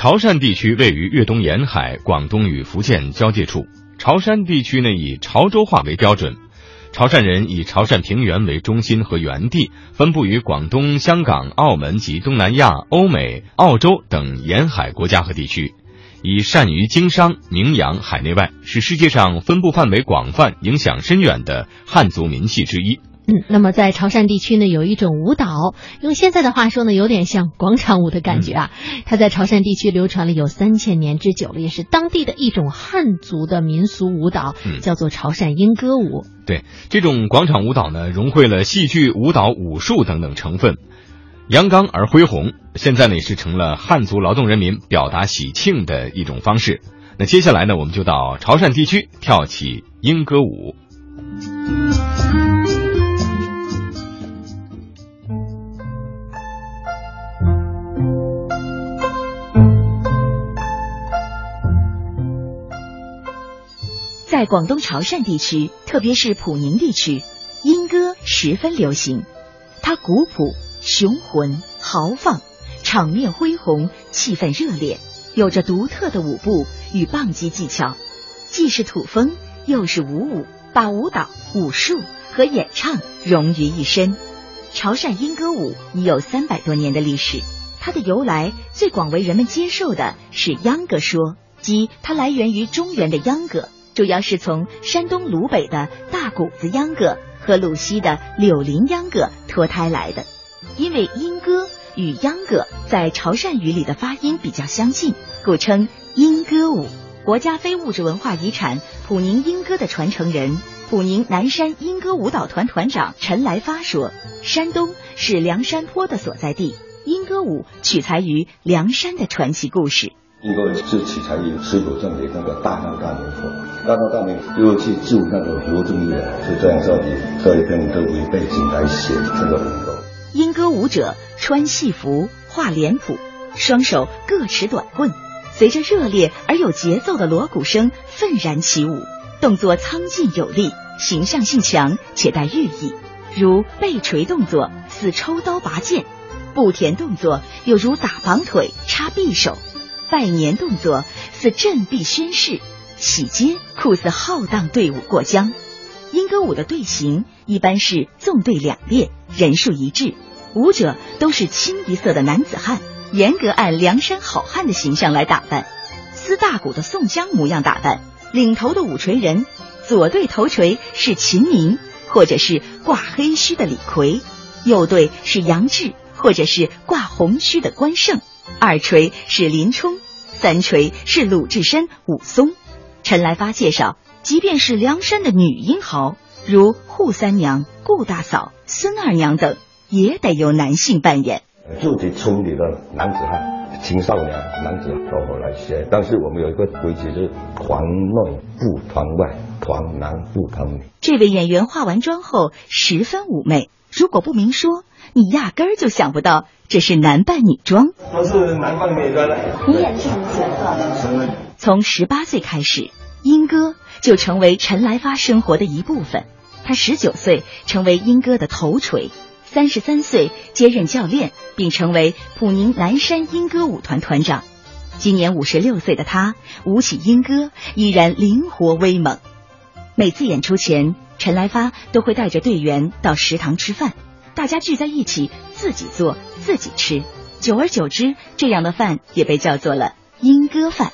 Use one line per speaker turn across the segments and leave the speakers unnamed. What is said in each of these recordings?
潮汕地区位于粤东沿海，广东与福建交界处。潮汕地区呢以潮州话为标准，潮汕人以潮汕平原为中心和原地，分布于广东、香港、澳门及东南亚、欧美、澳洲等沿海国家和地区。以善于经商、名扬海内外，是世界上分布范围广泛、影响深远的汉族民系之一。
嗯，那么在潮汕地区呢，有一种舞蹈，用现在的话说呢，有点像广场舞的感觉啊。它在潮汕地区流传了有三千年之久了，也是当地的一种汉族的民俗舞蹈，叫做潮汕莺歌舞。
对，这种广场舞蹈呢，融汇了戏剧、舞蹈、武术等等成分。阳刚而恢宏，现在呢也是成了汉族劳动人民表达喜庆的一种方式。那接下来呢，我们就到潮汕地区跳起莺歌舞。
在广东潮汕地区，特别是普宁地区，莺歌十分流行，它古朴。雄浑豪放，场面恢宏，气氛热烈，有着独特的舞步与棒击技巧，既是土风，又是舞舞，把舞蹈、武术和演唱融于一身。潮汕莺歌舞已有三百多年的历史，它的由来最广为人们接受的是秧歌说，即它来源于中原的秧歌，主要是从山东鲁北的大谷子秧歌和鲁西的柳林秧歌脱胎来的。因为莺歌与秧歌在潮汕语里的发音比较相近，故称莺歌舞。国家非物质文化遗产普宁莺歌的传承人、普宁南山莺歌舞蹈团团长陈来发说：“山东是梁山坡的所在地，莺歌舞取材于梁山的传奇故事。
莺歌是取材于水浒传里那个大闹大名府，大闹大名府就去救那个刘正义的，就这样设计这一篇歌为背景来写这个莺歌。”
莺歌舞者穿戏服、画脸谱，双手各持短棍，随着热烈而有节奏的锣鼓声愤然起舞，动作苍劲有力，形象性强且带寓意，如背锤动作似抽刀拔剑，步田动作有如打绑腿、插匕首，拜年动作似振臂宣誓，喜街酷似浩荡队伍过江。莺歌舞的队形一般是纵队两列，人数一致，舞者都是清一色的男子汉，严格按梁山好汉的形象来打扮，撕大鼓的宋江模样打扮。领头的舞锤人，左队头锤是秦明，或者是挂黑须的李逵；右队是杨志，或者是挂红须的关胜；二锤是林冲，三锤是鲁智深、武松。陈来发介绍。即便是梁山的女英豪，如扈三娘、顾大嫂、孙二娘等，也得由男性扮演。
就得村里的男子汉、青少年、男子都会来学。但是我们有一个规矩，是团内不团外，团男不团女。
这位演员化完妆后十分妩媚，如果不明说，你压根儿就想不到这是男扮女装。
都是男扮女装的。
你演的是什么角色？从十八岁开始，英歌。就成为陈来发生活的一部分。他十九岁成为英歌的头锤，三十三岁接任教练，并成为普宁南山英歌舞团团长。今年五十六岁的他舞起英歌依然灵活威猛。每次演出前，陈来发都会带着队员到食堂吃饭，大家聚在一起自己做自己吃。久而久之，这样的饭也被叫做了英歌饭。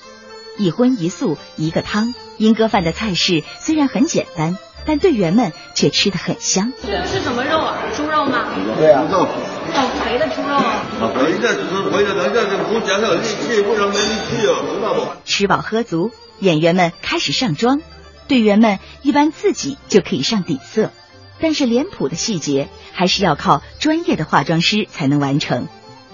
一荤一素一个汤，英哥饭的菜式虽然很简单，但队员们却吃得很香。
是什么肉啊？猪肉吗？
对啊，肉。
好肥的猪肉啊！
肥的只是肥的，人家就不讲有力气，不能没力气哦，知道不？
吃饱喝足，演员们开始上妆。队员们一般自己就可以上底色，但是脸谱的细节还是要靠专业的化妆师才能完成。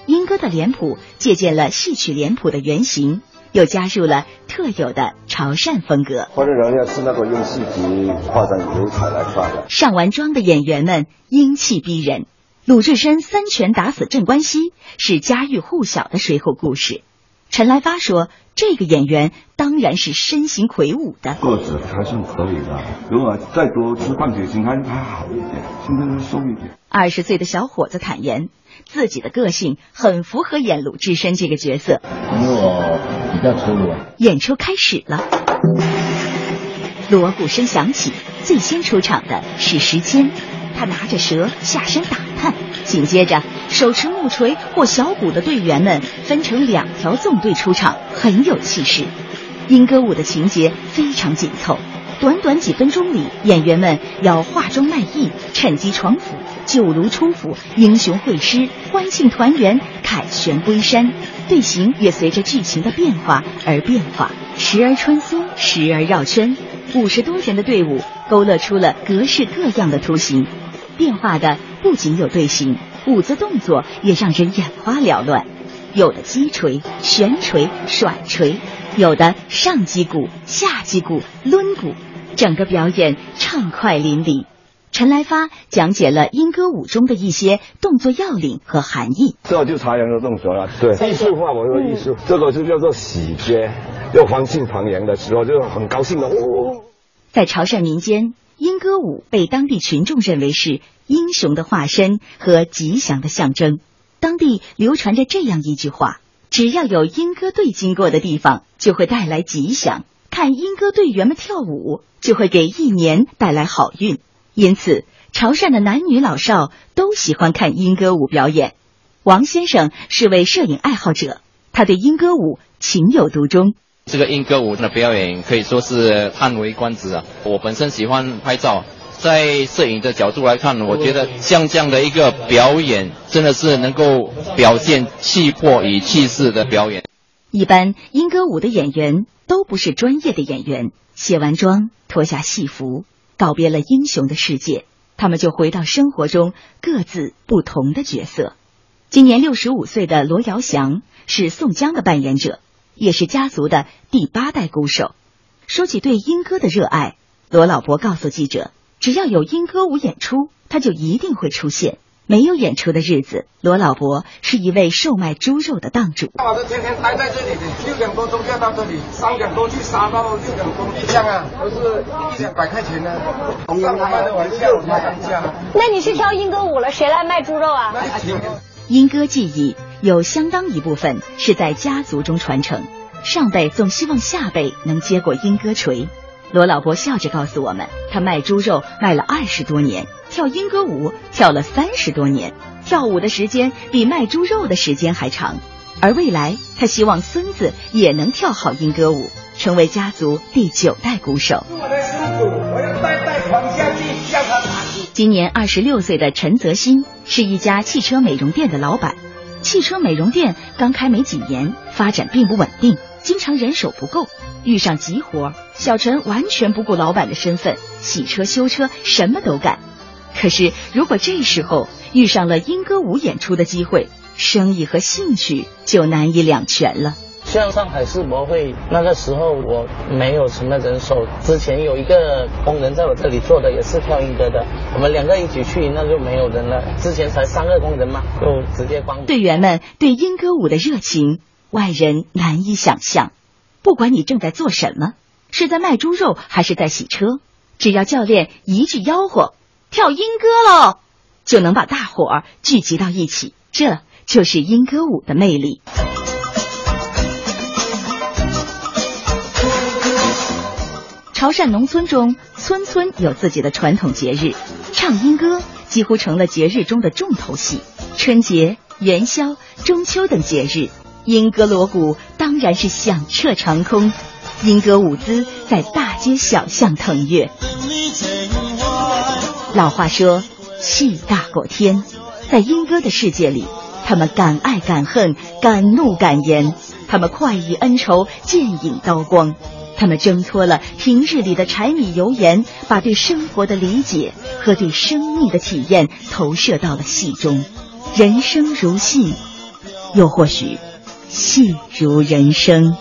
英哥的脸谱借鉴了戏曲脸谱的原型。又加入了特有的潮汕风格。
或者人家是那个用细节画上油彩来画的。
上完妆的演员们英气逼人。鲁智深三拳打死镇关西是家喻户晓的水浒故事。陈来发说：“这个演员当然是身形魁梧的，
个子还算可以的。如果再多吃半点心，还还好一点。现在瘦一点。”
二十岁的小伙子坦言，自己的个性很符合演鲁智深这个角色。
因为我比较粗鲁。
演出开始了，锣鼓声响起，最先出场的是时间，他拿着蛇下山打探。紧接着，手持木锤或小鼓的队员们分成两条纵队出场，很有气势。莺歌舞的情节非常紧凑，短短几分钟里，演员们要化妆卖艺、趁机闯府、救炉出府、英雄会师、欢庆团圆、凯旋归山。队形也随着剧情的变化而变化，时而穿梭，时而绕圈。五十多人的队伍勾勒出了各式各样的图形，变化的。不仅有队形，舞姿动作也让人眼花缭乱。有的击锤、悬锤、甩锤，有的上击鼓、下击鼓、抡鼓，整个表演畅快淋漓。陈来发讲解了莺歌舞中的一些动作要领和含义。
这就朝阳的动作了，对，艺术化，我说艺术，这个就叫做喜接，要欢庆团圆的时候，就很高兴的。哦，
在潮汕民间。莺歌舞被当地群众认为是英雄的化身和吉祥的象征。当地流传着这样一句话：只要有莺歌队经过的地方，就会带来吉祥；看莺歌队员们跳舞，就会给一年带来好运。因此，潮汕的男女老少都喜欢看莺歌舞表演。王先生是位摄影爱好者，他对莺歌舞情有独钟。
这个莺歌舞的表演可以说是叹为观止啊！我本身喜欢拍照，在摄影的角度来看，我觉得像这样的一个表演，真的是能够表现气魄与气势的表演。
一般莺歌舞的演员都不是专业的演员，卸完妆，脱下戏服，告别了英雄的世界，他们就回到生活中各自不同的角色。今年六十五岁的罗瑶祥是宋江的扮演者。也是家族的第八代鼓手。说起对莺歌的热爱，罗老伯告诉记者：“只要有莺歌舞演出，他就一定会出现。没有演出的日子，罗老伯是一位售卖猪肉的档主。
天天待在这里，六点多钟到这里，三点多去杀到六点多，啊，都是一两百块钱呢。开的玩笑，开玩笑。
那你去跳莺歌舞了，谁来卖猪肉啊？
莺歌技艺。”有相当一部分是在家族中传承，上辈总希望下辈能接过莺歌锤。罗老伯笑着告诉我们，他卖猪肉卖了二十多年，跳莺歌舞跳了三十多年，跳舞的时间比卖猪肉的时间还长。而未来，他希望孙子也能跳好莺歌舞，成为家族第九代鼓手。今年二十六岁的陈泽新是一家汽车美容店的老板。汽车美容店刚开没几年，发展并不稳定，经常人手不够。遇上急活，小陈完全不顾老板的身份，洗车、修车什么都干。可是，如果这时候遇上了英歌舞演出的机会，生意和兴趣就难以两全了。
像上海世博会那个时候，我没有什么人手。之前有一个工人在我这里做的，也是跳英歌的。我们两个一起去，那就没有人了。之前才三个工人嘛，就直接关。
队员们对英歌舞的热情，外人难以想象。不管你正在做什么，是在卖猪肉还是在洗车，只要教练一句吆喝“跳莺歌喽”，就能把大伙儿聚集到一起。这就是莺歌舞的魅力。潮汕农村中，村村有自己的传统节日，唱莺歌几乎成了节日中的重头戏。春节、元宵、中秋等节日，莺歌锣鼓当然是响彻长空，英歌舞姿在大街小巷腾跃。老话说，气大过天，在英歌的世界里，他们敢爱敢恨，敢怒敢言，他们快意恩仇，剑影刀光。他们挣脱了平日里的柴米油盐，把对生活的理解和对生命的体验投射到了戏中。人生如戏，又或许戏如人生。